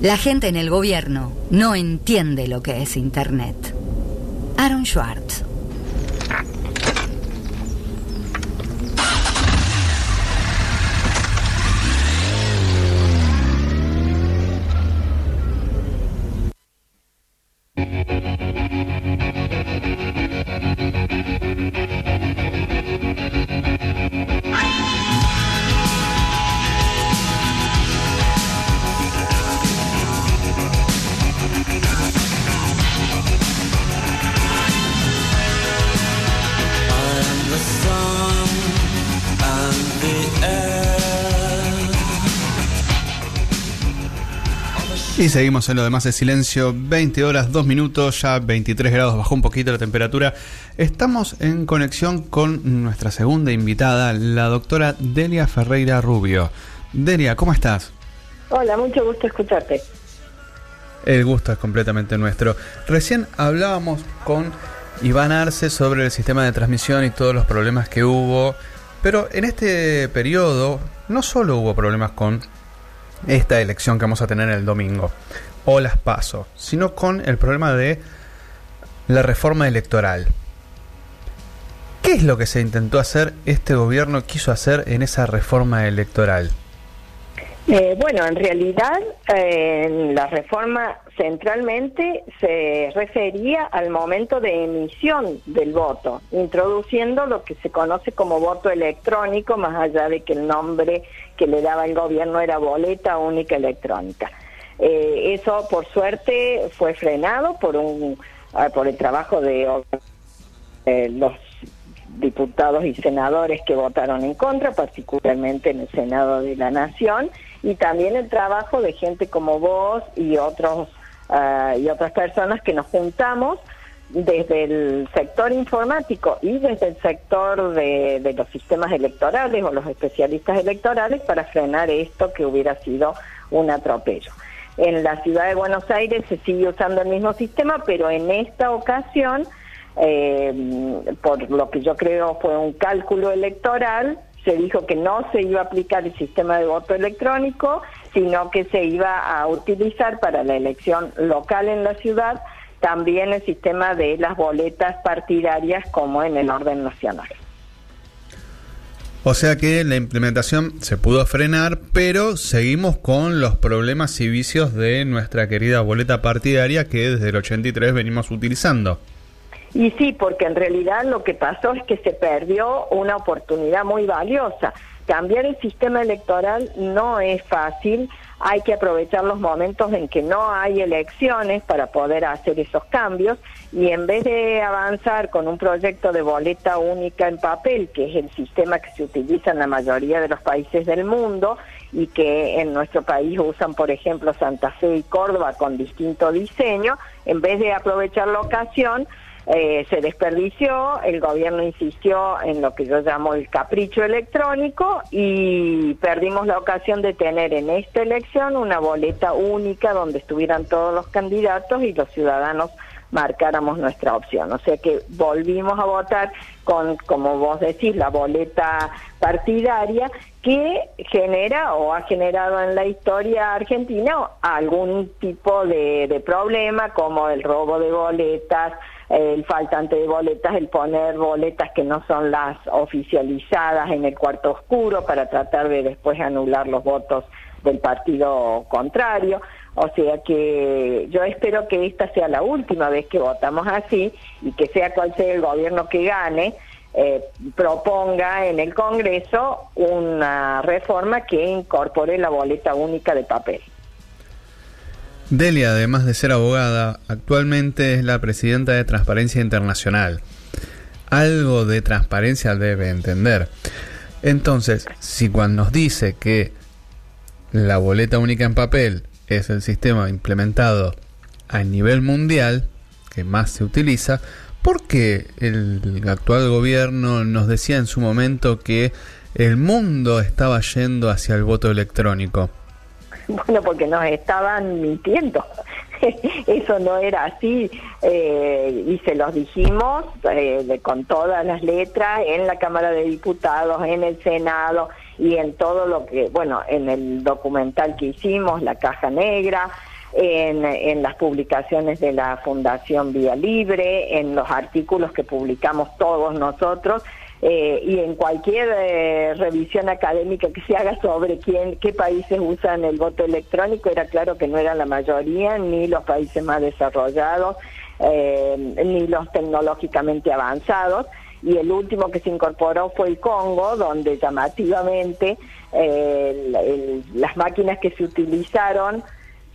La gente en el gobierno no entiende lo que es Internet. Aaron Schwartz. Y seguimos en lo demás de silencio, 20 horas, 2 minutos, ya 23 grados, bajó un poquito la temperatura. Estamos en conexión con nuestra segunda invitada, la doctora Delia Ferreira Rubio. Delia, ¿cómo estás? Hola, mucho gusto escucharte. El gusto es completamente nuestro. Recién hablábamos con Iván Arce sobre el sistema de transmisión y todos los problemas que hubo, pero en este periodo no solo hubo problemas con esta elección que vamos a tener el domingo, o las paso, sino con el problema de la reforma electoral. ¿Qué es lo que se intentó hacer, este gobierno quiso hacer en esa reforma electoral? Eh, bueno, en realidad eh, la reforma centralmente se refería al momento de emisión del voto, introduciendo lo que se conoce como voto electrónico, más allá de que el nombre que le daba el gobierno era boleta única electrónica. Eh, eso, por suerte, fue frenado por un ah, por el trabajo de los diputados y senadores que votaron en contra, particularmente en el Senado de la Nación, y también el trabajo de gente como vos y otros ah, y otras personas que nos juntamos desde el sector informático y desde el sector de, de, los sistemas electorales o los especialistas electorales para frenar esto que hubiera sido un atropello. En la ciudad de Buenos Aires se sigue usando el mismo sistema, pero en esta ocasión, eh, por lo que yo creo fue un cálculo electoral, se dijo que no se iba a aplicar el sistema de voto electrónico, sino que se iba a utilizar para la elección local en la ciudad también el sistema de las boletas partidarias como en el orden nacional. O sea que la implementación se pudo frenar, pero seguimos con los problemas y vicios de nuestra querida boleta partidaria que desde el 83 venimos utilizando. Y sí, porque en realidad lo que pasó es que se perdió una oportunidad muy valiosa. Cambiar el sistema electoral no es fácil, hay que aprovechar los momentos en que no hay elecciones para poder hacer esos cambios y en vez de avanzar con un proyecto de boleta única en papel, que es el sistema que se utiliza en la mayoría de los países del mundo y que en nuestro país usan, por ejemplo, Santa Fe y Córdoba con distinto diseño, en vez de aprovechar la ocasión, eh, se desperdició, el gobierno insistió en lo que yo llamo el capricho electrónico y perdimos la ocasión de tener en esta elección una boleta única donde estuvieran todos los candidatos y los ciudadanos marcáramos nuestra opción. O sea que volvimos a votar con, como vos decís, la boleta partidaria que genera o ha generado en la historia argentina algún tipo de, de problema como el robo de boletas, el faltante de boletas, el poner boletas que no son las oficializadas en el cuarto oscuro para tratar de después anular los votos del partido contrario. O sea que yo espero que esta sea la última vez que votamos así y que sea cual sea el gobierno que gane, eh, proponga en el Congreso una reforma que incorpore la boleta única de papel. Delia, además de ser abogada, actualmente es la presidenta de Transparencia Internacional. Algo de transparencia debe entender. Entonces, si cuando nos dice que la boleta única en papel es el sistema implementado a nivel mundial que más se utiliza, ¿por qué el actual gobierno nos decía en su momento que el mundo estaba yendo hacia el voto electrónico? Bueno, porque nos estaban mintiendo. Eso no era así eh, y se los dijimos eh, con todas las letras en la Cámara de Diputados, en el Senado y en todo lo que, bueno, en el documental que hicimos, La Caja Negra, en, en las publicaciones de la Fundación Vía Libre, en los artículos que publicamos todos nosotros. Eh, y en cualquier eh, revisión académica que se haga sobre quién, qué países usan el voto electrónico, era claro que no era la mayoría, ni los países más desarrollados, eh, ni los tecnológicamente avanzados. Y el último que se incorporó fue el Congo, donde llamativamente las máquinas que se utilizaron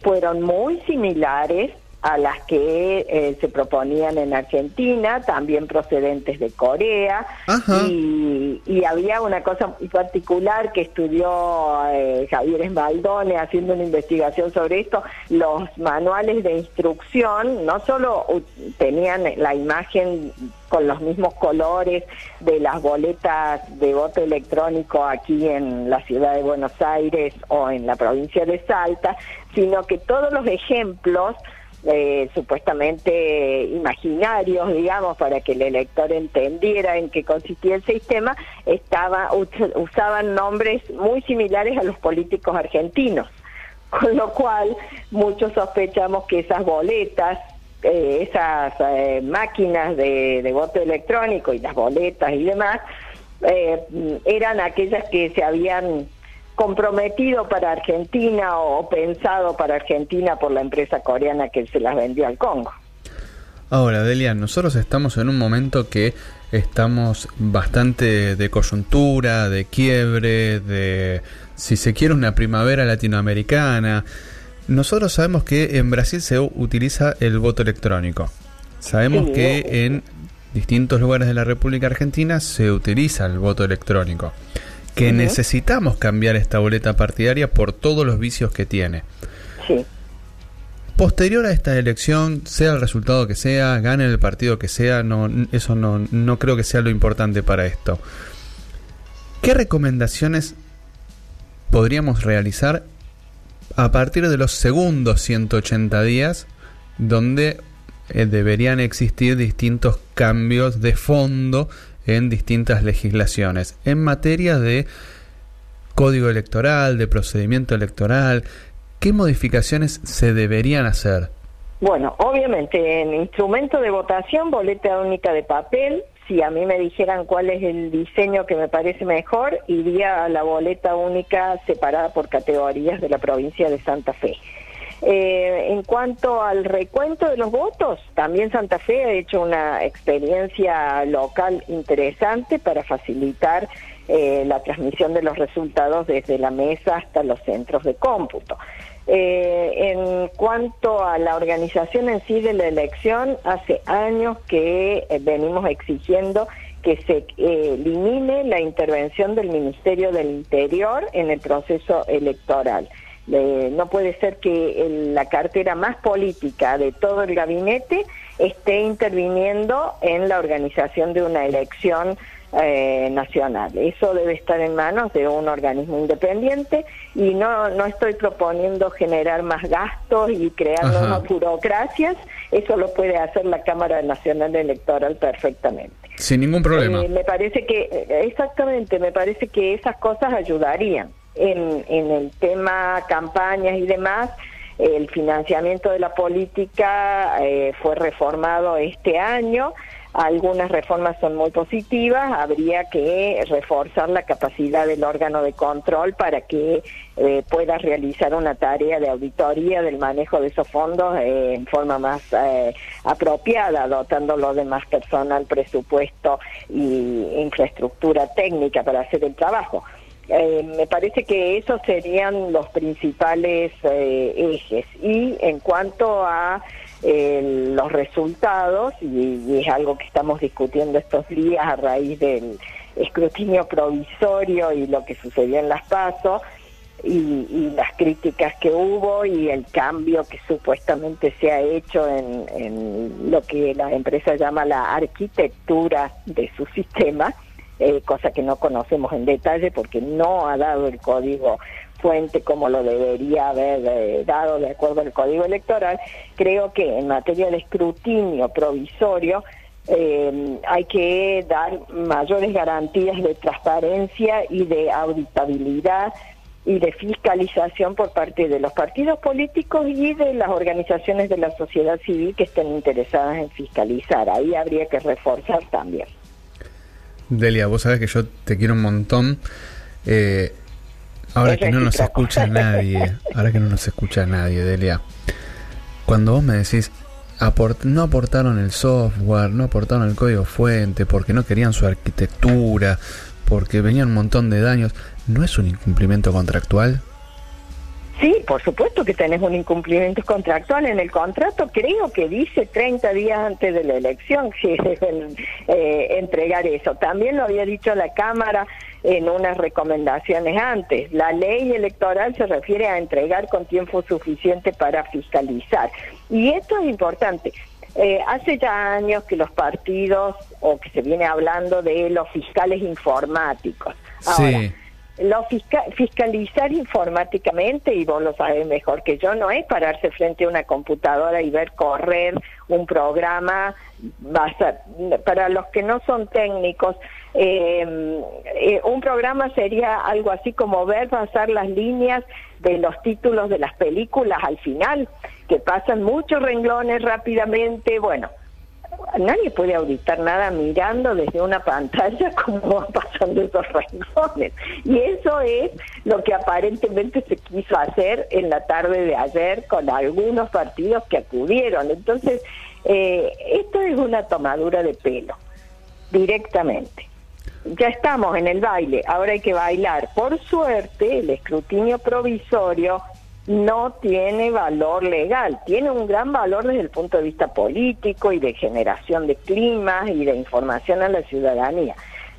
fueron muy similares a las que eh, se proponían en Argentina, también procedentes de Corea, y, había una cosa muy particular que estudió eh, Javier Esbaldone haciendo una investigación sobre esto, los manuales de instrucción no solo tenían la imagen con los mismos colores de las boletas de voto electrónico aquí en la ciudad de Buenos Aires o en la provincia de Salta, sino que todos los ejemplos eh, supuestamente imaginarios, digamos, para que el elector entendiera en qué consistía el sistema, estaba, usaban nombres muy similares a los políticos argentinos. Con lo cual, muchos sospechamos que esas boletas eh, esas eh, máquinas de, de, voto electrónico y las boletas y demás eran aquellas que se habían comprometido para Argentina o pensado para Argentina por la empresa coreana que se las vendió al Congo. Ahora, Delia, nosotros estamos en un momento que estamos bastante de coyuntura, de quiebre, de, si se quiere, una primavera latinoamericana. Nosotros sabemos que en Brasil se utiliza el voto electrónico. Sabemos que en distintos lugares de la República Argentina se utiliza el voto electrónico que necesitamos cambiar esta boleta partidaria por todos los vicios que tiene. Sí. Posterior a esta elección, sea el resultado que sea, gane el partido que sea, no, eso no, no creo que sea lo importante para esto. ¿Qué recomendaciones podríamos realizar a partir de los segundos 180 días donde eh, deberían existir distintos cambios de fondo en distintas legislaciones en materia de código electoral, de procedimiento electoral. ¿Qué modificaciones se deberían hacer? Bueno, obviamente en instrumento de votación, boleta única de papel. Si a mí me dijeran cuál es el diseño que me parece mejor, iría a la boleta única separada por categorías de la provincia de Santa Fe. Eh, en cuanto al recuento de los votos, también Santa Fe ha hecho una experiencia local interesante para facilitar eh, la transmisión de los resultados desde la mesa hasta los centros de cómputo. Eh, en cuanto a la organización en sí de la elección, hace años que venimos exigiendo que se elimine la intervención del Ministerio del Interior en el proceso electoral no puede ser que la cartera más política de todo el gabinete esté interviniendo en la organización de una elección eh, nacional. Eso debe estar en manos de un organismo independiente y no, no estoy proponiendo generar más gastos y crear nuevas burocracias. Eso lo puede hacer la Cámara Nacional Electoral perfectamente. Sin ningún problema. Eh, me parece que, exactamente, me parece que esas cosas ayudarían en, en el tema campañas y demás, el financiamiento de la política eh, fue reformado este año. Algunas reformas son muy positivas. Habría que reforzar la capacidad del órgano de control para que eh, pueda realizar una tarea de auditoría del manejo de esos fondos eh, en forma más apropiada, dotándolo de más personal, presupuesto y infraestructura técnica para hacer el trabajo. Eh, me parece que esos serían los principales eh, ejes. Y en cuanto a eh, los resultados, y, es algo que estamos discutiendo estos días a raíz del escrutinio provisorio y lo que sucedió en las pasos, y, las críticas que hubo y el cambio que supuestamente se ha hecho en lo que la empresa llama la arquitectura de su sistema, eh, cosa que no conocemos en detalle porque no ha dado el código fuente como lo debería haber eh, dado de acuerdo al código electoral, creo que en materia de escrutinio provisorio eh, hay que dar mayores garantías de transparencia y de auditabilidad y de fiscalización por parte de los partidos políticos y de las organizaciones de la sociedad civil que estén interesadas en fiscalizar. Ahí habría que reforzar también. Delia, vos sabés que yo te quiero un montón. Eh, ahora que no nos escucha nadie, ahora que no nos escucha nadie, Delia, cuando vos me decís, no aportaron el software, no aportaron el código fuente porque no querían su arquitectura, porque venían un montón de daños, ¿no es un incumplimiento contractual? Sí, por supuesto que tenés un incumplimiento contractual. En el contrato creo que dice 30 días antes de la elección que deben eh, entregar eso. También lo había dicho la Cámara en unas recomendaciones antes. La ley electoral se refiere a entregar con tiempo suficiente para fiscalizar. Y esto es importante. Eh, hace ya años que los partidos, o que se viene hablando de los fiscales informáticos. Ahora, lo fiscalizar informáticamente, y vos lo sabes mejor que yo, no es pararse frente a una computadora y ver correr un programa. Para los que no son técnicos, eh, eh, un programa sería algo así como ver pasar las líneas de los títulos de las películas al final, que pasan muchos renglones rápidamente. Bueno, nadie puede auditar nada mirando desde una pantalla cómo van pasando esos renglones. Y eso es lo que aparentemente se quiso hacer en la tarde de ayer con algunos partidos que acudieron. Entonces, eh, esto es una tomadura de pelo, directamente. Ya estamos en el baile, ahora hay que bailar. Por suerte, el escrutinio provisorio no tiene valor legal, tiene un gran valor desde el punto de vista político y de generación de climas y de información a la ciudadanía.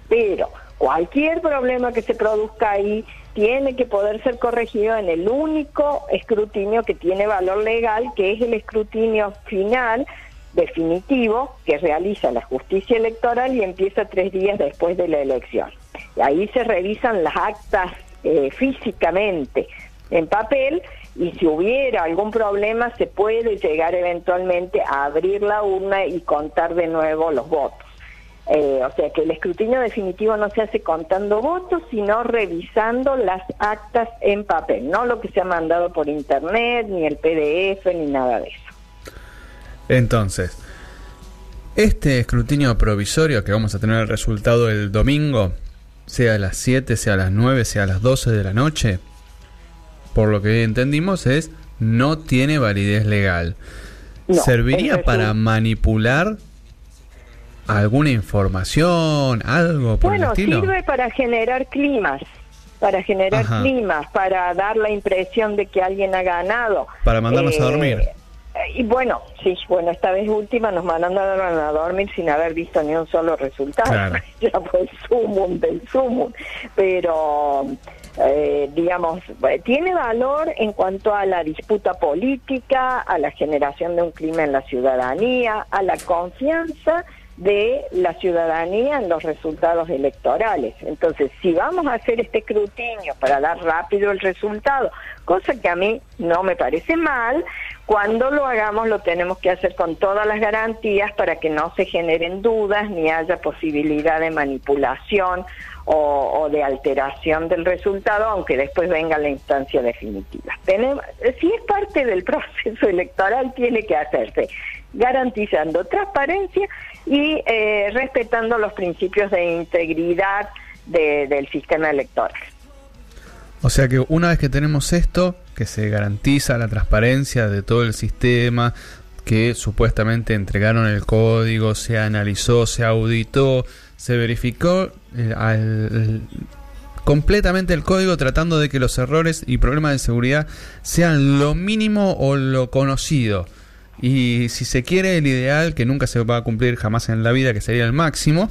Pero cualquier problema que se produzca ahí tiene que poder ser corregido en el único escrutinio que tiene valor legal, que es el escrutinio final definitivo que realiza la justicia electoral y empieza tres días después de la elección. Y ahí se revisan las actas eh, físicamente en papel y si hubiera algún problema se puede llegar eventualmente a abrir la urna y contar de nuevo los votos. Eh, o sea que el escrutinio definitivo no se hace contando votos, sino revisando las actas en papel, no lo que se ha mandado por internet, ni el PDF, ni nada de eso. Entonces, este escrutinio provisorio que vamos a tener el resultado el domingo, sea a las 7, sea a las 9, sea a las 12 de la noche, por lo que entendimos, es no tiene validez legal. ¿Serviría para manipular alguna información, algo por bueno, el estilo? sirve para generar climas, para generar climas, para dar la impresión de que alguien ha ganado. Para mandarnos a eh, dormir. Y bueno, sí, bueno, esta vez última nos mandaron a dormir sin haber visto ni un solo resultado. ya fue el sumum del sumum. Pero eh, digamos, tiene valor en cuanto a la disputa política, a la generación de un clima en la ciudadanía, a la confianza de la ciudadanía en los resultados electorales. Entonces, si vamos a hacer este escrutinio para dar rápido el resultado, cosa que a mí no me parece mal, cuando lo hagamos lo tenemos que hacer con todas las garantías para que no se generen dudas ni haya posibilidad de manipulación o, de alteración del resultado, aunque después venga la instancia definitiva. Tenemos, si es parte del proceso electoral, tiene que hacerse garantizando transparencia y eh, respetando los principios de integridad del sistema electoral. O sea que una vez que tenemos esto, que se garantiza la transparencia de todo el sistema, que supuestamente entregaron el código, se analizó, se auditó, se verificó eh, completamente el código tratando de que los errores y problemas de seguridad sean lo mínimo o lo conocido. Y si se quiere el ideal, que nunca se va a cumplir jamás en la vida, que sería el máximo,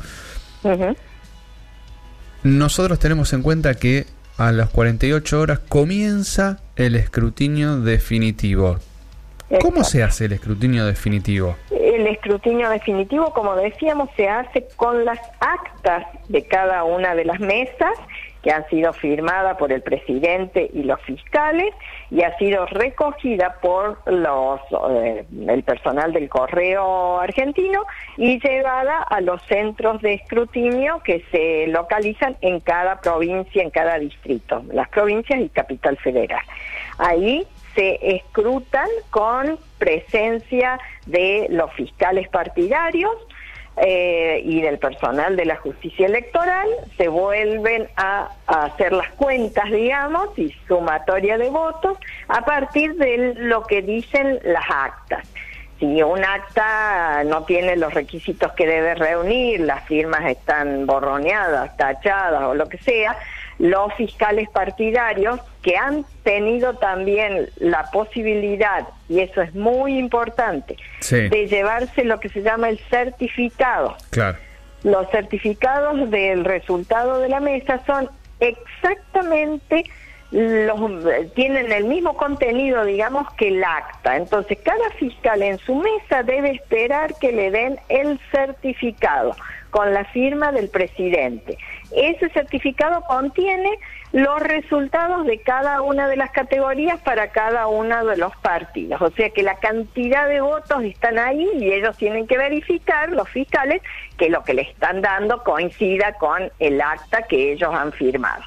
nosotros tenemos en cuenta que a las 48 horas comienza el escrutinio definitivo. ¿Cómo se hace el escrutinio definitivo? El escrutinio definitivo, como decíamos, se hace con las actas de cada una de las mesas que han sido firmadas por el presidente y los fiscales y ha sido recogida por los eh, el personal del correo argentino y llevada a los centros de escrutinio que se localizan en cada provincia, en cada distrito, las provincias y capital federal. Ahí se escrutan con presencia de los fiscales partidarios, eh, y del personal de la justicia electoral se vuelven a, hacer las cuentas, digamos, y sumatoria de votos a partir de lo que dicen las actas. Si un acta no tiene los requisitos que debe reunir, las firmas están borroneadas, tachadas o lo que sea, los fiscales partidarios que han tenido también la posibilidad, y eso es muy importante, de llevarse lo que se llama el certificado. Claro. Los certificados del resultado de la mesa son exactamente los tienen el mismo contenido, digamos, que el acta. Entonces, cada fiscal en su mesa debe esperar que le den el certificado con la firma del presidente. Ese certificado contiene los resultados de cada una de las categorías para cada uno de los partidos. O sea que la cantidad de votos están ahí y ellos tienen que verificar, los fiscales, que lo que le están dando coincida con el acta que ellos han firmado.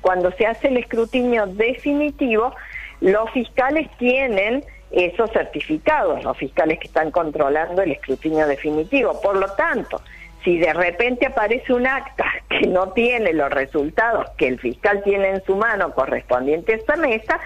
Cuando se hace el escrutinio definitivo, los fiscales tienen esos certificados, los fiscales que están controlando el escrutinio definitivo. Por lo tanto, si de repente aparece un acta que no tiene los resultados que el fiscal tiene en su mano correspondiente a esta mesa,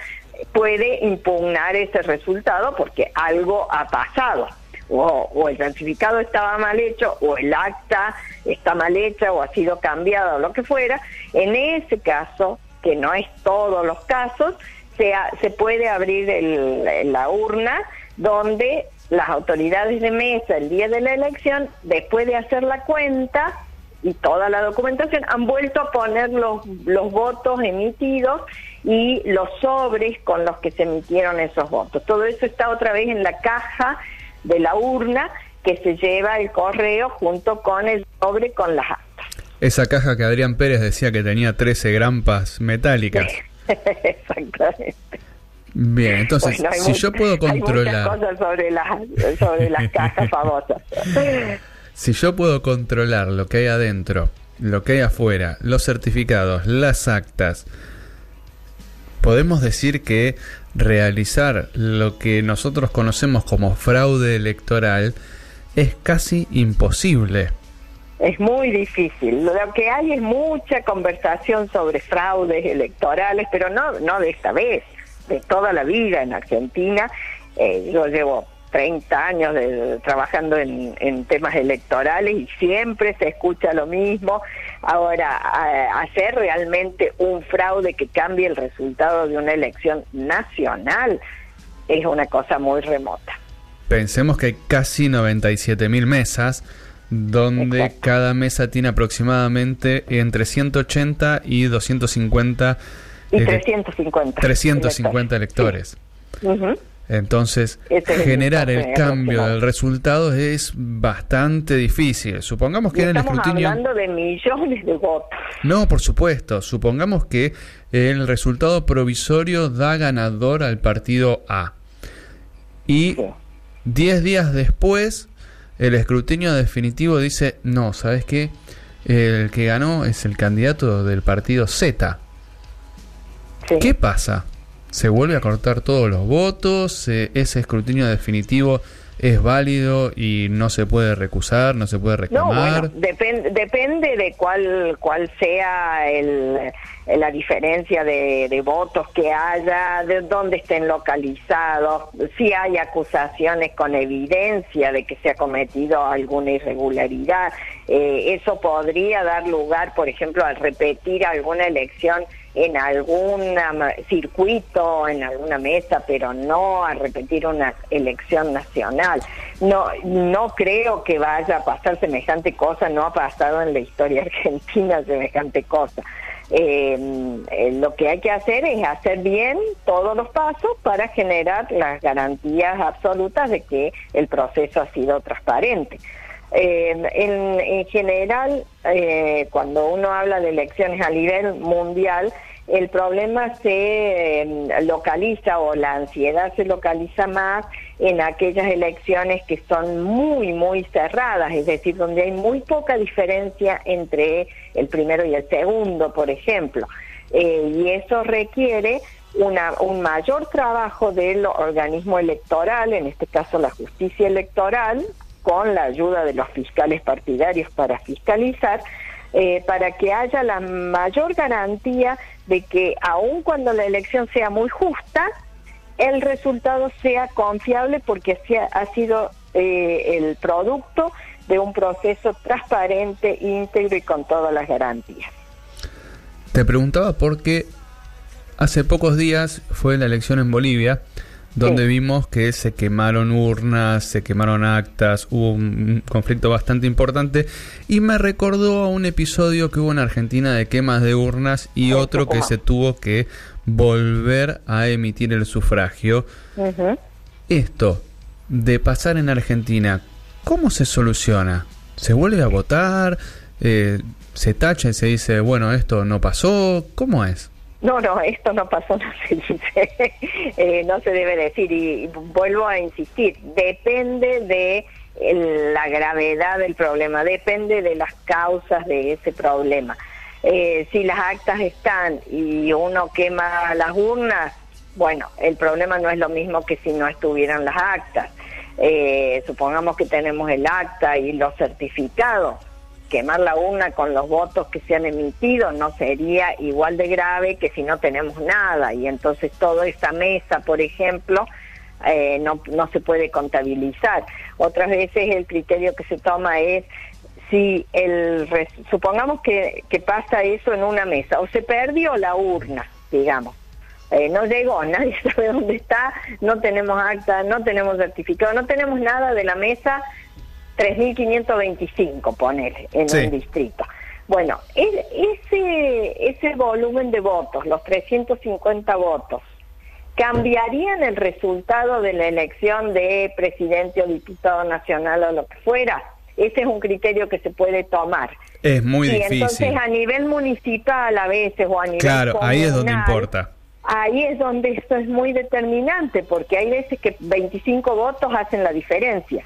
puede impugnar ese resultado porque algo ha pasado. O, el certificado estaba mal hecho, o el acta está mal hecha, o ha sido cambiado, o lo que fuera. En ese caso, que no es todos los casos, se, se puede abrir la urna donde las autoridades de mesa el día de la elección, después de hacer la cuenta y toda la documentación, han vuelto a poner los, los votos emitidos y los sobres con los que se emitieron esos votos. Todo eso está otra vez en la caja de la urna que se lleva el correo junto con el sobre con las actas. Esa caja que Adrián Pérez decía que tenía 13 grampas metálicas. Exactamente. Bien, entonces, si yo puedo controlar... Hay cosas sobre, sobre las cajas famosas. si yo puedo controlar lo que hay adentro, lo que hay afuera, los certificados, las actas, podemos decir que realizar lo que nosotros conocemos como fraude electoral es casi imposible. Es muy difícil. Lo que hay es mucha conversación sobre fraudes electorales, pero no, no de esta vez de toda la vida en Argentina. Eh, yo llevo 30 años de, trabajando en, temas electorales y siempre se escucha lo mismo. Ahora, hacer realmente un fraude que cambie el resultado de una elección nacional es una cosa muy remota. Pensemos que hay casi 97 mil mesas, donde cada mesa tiene aproximadamente entre 180 y 250 y 350. 350 electores. Entonces, generar el cambio del resultado es bastante difícil. Supongamos que en el escrutinio. hablando de millones de votos. No, por supuesto. Supongamos que el resultado provisorio da ganador al partido A. Y 10 días después, el escrutinio definitivo dice: No, ¿sabes qué? El que ganó es el candidato del partido Z. ¿Qué pasa? ¿Se vuelve a cortar todos los votos? ¿Ese escrutinio definitivo es válido y no se puede recusar, no se puede reclamar? No, bueno, depende de cuál, cuál sea el, la diferencia de, de, votos que haya, de dónde estén localizados, si hay acusaciones con evidencia de que se ha cometido alguna irregularidad. Eh, eso podría dar lugar, por ejemplo, al repetir alguna elección en algún circuito, en alguna mesa, pero no a repetir una elección nacional. No, no creo que vaya a pasar semejante cosa, no ha pasado en la historia argentina semejante cosa. Em, eh, lo que hay que hacer es hacer bien todos los pasos para generar las garantías absolutas de que el proceso ha sido transparente. Eh, en, general, eh, cuando uno habla de elecciones a nivel mundial, el problema se eh, localiza o la ansiedad se localiza más en aquellas elecciones que son muy, muy cerradas, es decir, donde hay muy poca diferencia entre el primero y el segundo, por ejemplo. y eso requiere un mayor trabajo del organismo electoral, en este caso la justicia electoral, con la ayuda de los fiscales partidarios para fiscalizar, eh, para que haya la mayor garantía de que aun cuando la elección sea muy justa, el resultado sea confiable porque ha sido eh, el producto de un proceso transparente, íntegro y con todas las garantías. Te preguntaba porque hace pocos días fue la elección en Bolivia donde vimos que se quemaron urnas, se quemaron actas, hubo un conflicto bastante importante y me recordó a un episodio que hubo en Argentina de quemas de urnas y otro que se tuvo que volver a emitir el sufragio. Esto de pasar en Argentina, ¿cómo se soluciona? ¿Se vuelve a votar? Eh, ¿Se tacha y se dice, bueno, esto no pasó? ¿Cómo es? No, no, esto no pasó, no se dice, eh, no se debe decir y, vuelvo a insistir, depende de la gravedad del problema, depende de las causas de ese problema. Eh, si las actas están y uno quema las urnas, bueno, el problema no es lo mismo que si no estuvieran las actas. Eh, supongamos que tenemos el acta y los certificados quemar la urna con los votos que se han emitido no sería igual de grave que si no tenemos nada y entonces toda esta mesa, por ejemplo, eh, no, no se puede contabilizar. Otras veces el criterio que se toma es si el supongamos que, que pasa eso en una mesa o se perdió la urna, digamos. Eh, no llegó, nadie sabe dónde está, no tenemos acta, no tenemos certificado, no tenemos nada de la mesa 3.525, poner en un distrito. Bueno, ese, ese volumen de votos, los 350 votos, ¿cambiarían el resultado de la elección de presidente o diputado nacional o lo que fuera? Ese es un criterio que se puede tomar. Es muy y difícil. Entonces, a nivel municipal a veces o a nivel Claro, ahí es donde importa. Ahí es donde esto es muy determinante, porque hay veces que 25 votos hacen la diferencia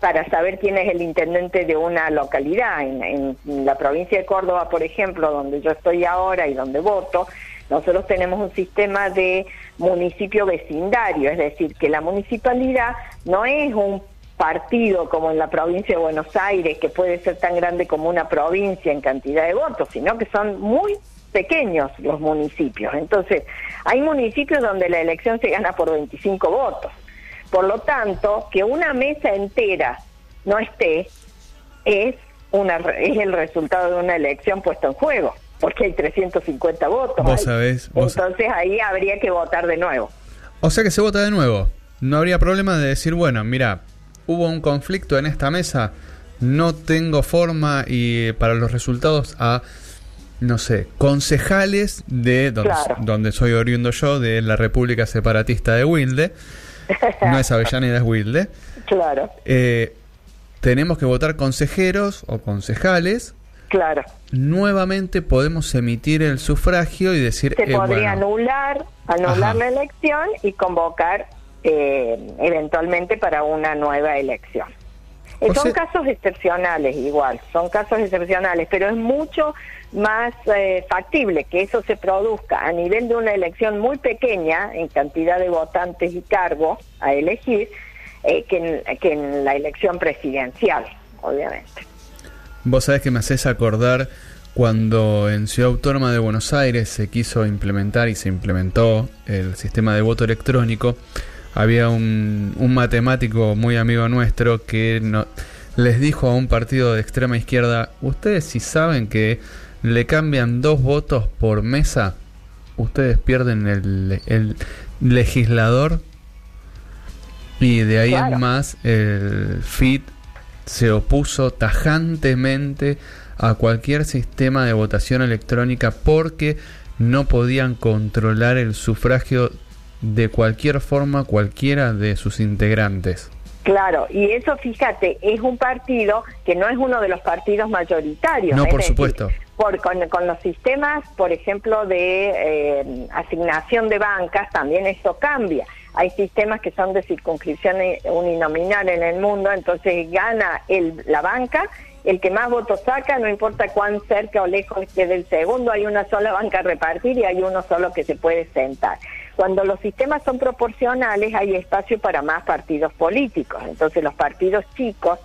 para saber quién es el intendente de una localidad. En, la provincia de Córdoba, por ejemplo, donde yo estoy ahora y donde voto, nosotros tenemos un sistema de municipio vecindario, es decir, que la municipalidad no es un partido como en la provincia de Buenos Aires, que puede ser tan grande como una provincia en cantidad de votos, sino que son muy pequeños los municipios. Entonces, hay municipios donde la elección se gana por 25 votos. Por lo tanto, que una mesa entera no esté es, una, es el resultado de una elección puesta en juego, porque hay 350 votos. Vos sabés, Entonces ahí habría que votar de nuevo. O sea que se vota de nuevo. No habría problema de decir, bueno, mira, hubo un conflicto en esta mesa, no tengo forma y para los resultados a no sé, concejales de donde, donde soy oriundo yo, de la República Separatista de Wilde, no es Avellaneda, es Wilde. Claro. Eh, tenemos que votar consejeros o concejales. Claro. Nuevamente podemos emitir el sufragio y decir. Se eh, podría anular, anular la elección y convocar eh, eventualmente para una nueva elección. Son casos excepcionales igual, son casos excepcionales, pero es mucho más eh, factible que eso se produzca a nivel de una elección muy pequeña en cantidad de votantes y cargos a elegir eh, que, en, que en la elección presidencial, obviamente. Vos sabés que me haces acordar cuando en Ciudad Autónoma de Buenos Aires se quiso implementar y se implementó el sistema de voto electrónico, había un, un matemático muy amigo nuestro que no, les dijo a un partido de extrema izquierda, ustedes si saben que le cambian dos votos por mesa, ustedes pierden el, legislador y de ahí en más el FIT se opuso tajantemente a cualquier sistema de votación electrónica porque no podían controlar el sufragio de cualquier forma cualquiera de sus integrantes. Claro, y eso, fíjate, es un partido que no es uno de los partidos mayoritarios. No, por supuesto. Por, con, los sistemas, por ejemplo, de eh, asignación de bancas, también esto cambia. Hay sistemas que son de circunscripción uninominal en el mundo, entonces gana el, la banca el que más votos saca, no importa cuán cerca o lejos esté del segundo, hay una sola banca a repartir y hay uno solo que se puede sentar. Cuando los sistemas son proporcionales hay espacio para más partidos políticos, entonces los partidos chicos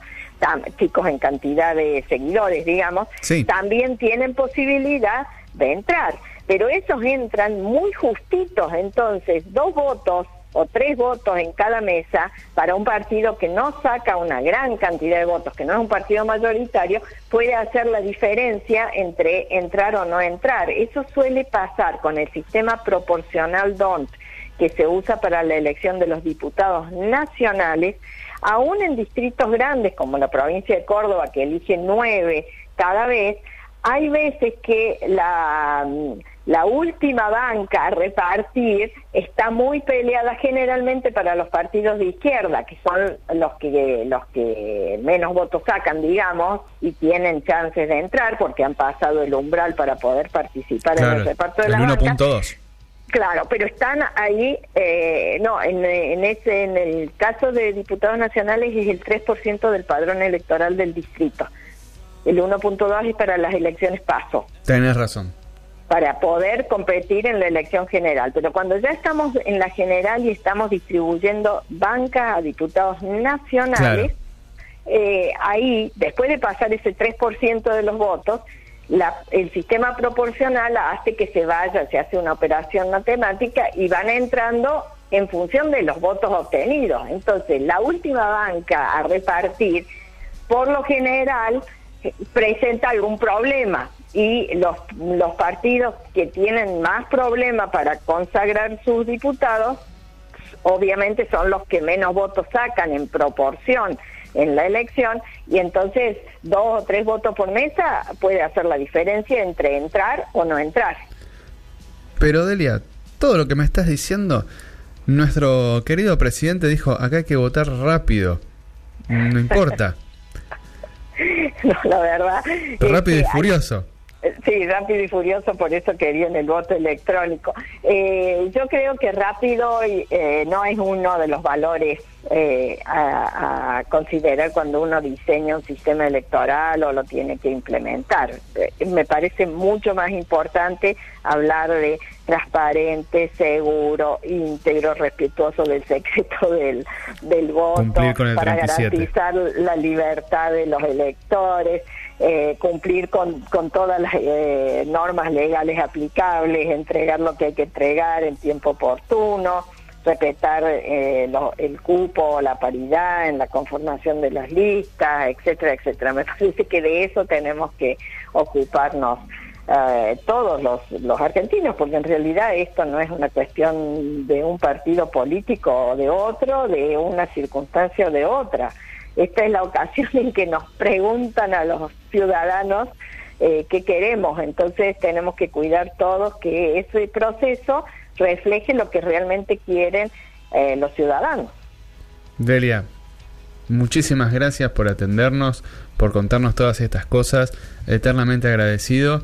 chicos en cantidad de seguidores, digamos, también tienen posibilidad de entrar. Pero esos entran muy justitos, entonces dos votos o tres votos en cada mesa para un partido que no saca una gran cantidad de votos, que no es un partido mayoritario, puede hacer la diferencia entre entrar o no entrar. Eso suele pasar con el sistema proporcional DONT que se usa para la elección de los diputados nacionales, aún en distritos grandes como la provincia de Córdoba, que elige nueve cada vez, hay veces que la la última banca a repartir está muy peleada generalmente para los partidos de izquierda, que son los que los que menos votos sacan, digamos, y tienen chances de entrar porque han pasado el umbral para poder participar en el reparto de la banca. Claro, pero están ahí, eh, no, en, en, ese, en el caso de diputados nacionales es el 3% del padrón electoral del distrito. El 1.2 es para las elecciones paso. Tienes razón para poder competir en la elección general. Pero cuando ya estamos en la general y estamos distribuyendo bancas a diputados nacionales, eh, ahí, después de pasar ese 3% de los votos, el sistema proporcional hace que se vaya, se hace una operación matemática y van entrando en función de los votos obtenidos. Entonces, la última banca a repartir, por lo general, eh, presenta algún problema y los, los partidos que tienen más problemas para consagrar sus diputados, obviamente son los que menos votos sacan en proporción en la elección y entonces dos o tres votos por mesa puede hacer la diferencia entre entrar o no entrar. Pero Delia, todo lo que me estás diciendo, nuestro querido presidente dijo, acá hay que votar rápido, no importa. no, la verdad. Rápido y furioso. Sí, rápido y furioso, por eso querían el voto electrónico. Eh, yo creo que rápido eh, no es uno de los valores eh, a, considerar cuando uno diseña un sistema electoral o lo tiene que implementar. me parece mucho más importante hablar de transparente, seguro, íntegro, respetuoso del secreto del, del voto, para garantizar la libertad de los electores. Eh, cumplir con, con todas las eh, normas legales aplicables, entregar lo que hay que entregar en tiempo oportuno, respetar eh, el cupo, la paridad en la conformación de las listas, etcétera, etcétera. Me parece que de eso tenemos que ocuparnos todos los, los argentinos, porque en realidad esto no es una cuestión de un partido político o de otro, de una circunstancia o de otra esta es la ocasión en que nos preguntan a los ciudadanos eh, qué queremos, entonces tenemos que cuidar todos que ese proceso refleje lo que realmente quieren eh, los ciudadanos. Delia, muchísimas gracias por atendernos, por contarnos todas estas cosas, eternamente agradecido.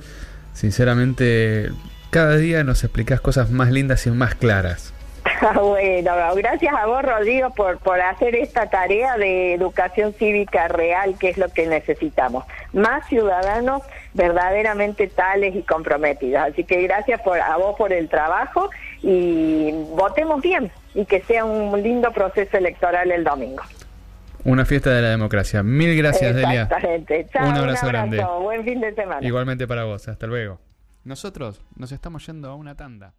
Sinceramente, cada día nos explicas cosas más lindas y más claras. bueno, gracias a vos, Rodrigo, por, por hacer esta tarea de educación cívica real, que es lo que necesitamos. Más ciudadanos verdaderamente tales y comprometidos. Así que gracias por, a vos por el trabajo y votemos bien y que sea un lindo proceso electoral el domingo. Una fiesta de la democracia. Mil gracias, Delia. Chao, un abrazo, grande. Buen fin de semana. Igualmente para vos. Hasta luego. Nosotros nos estamos yendo a una tanda.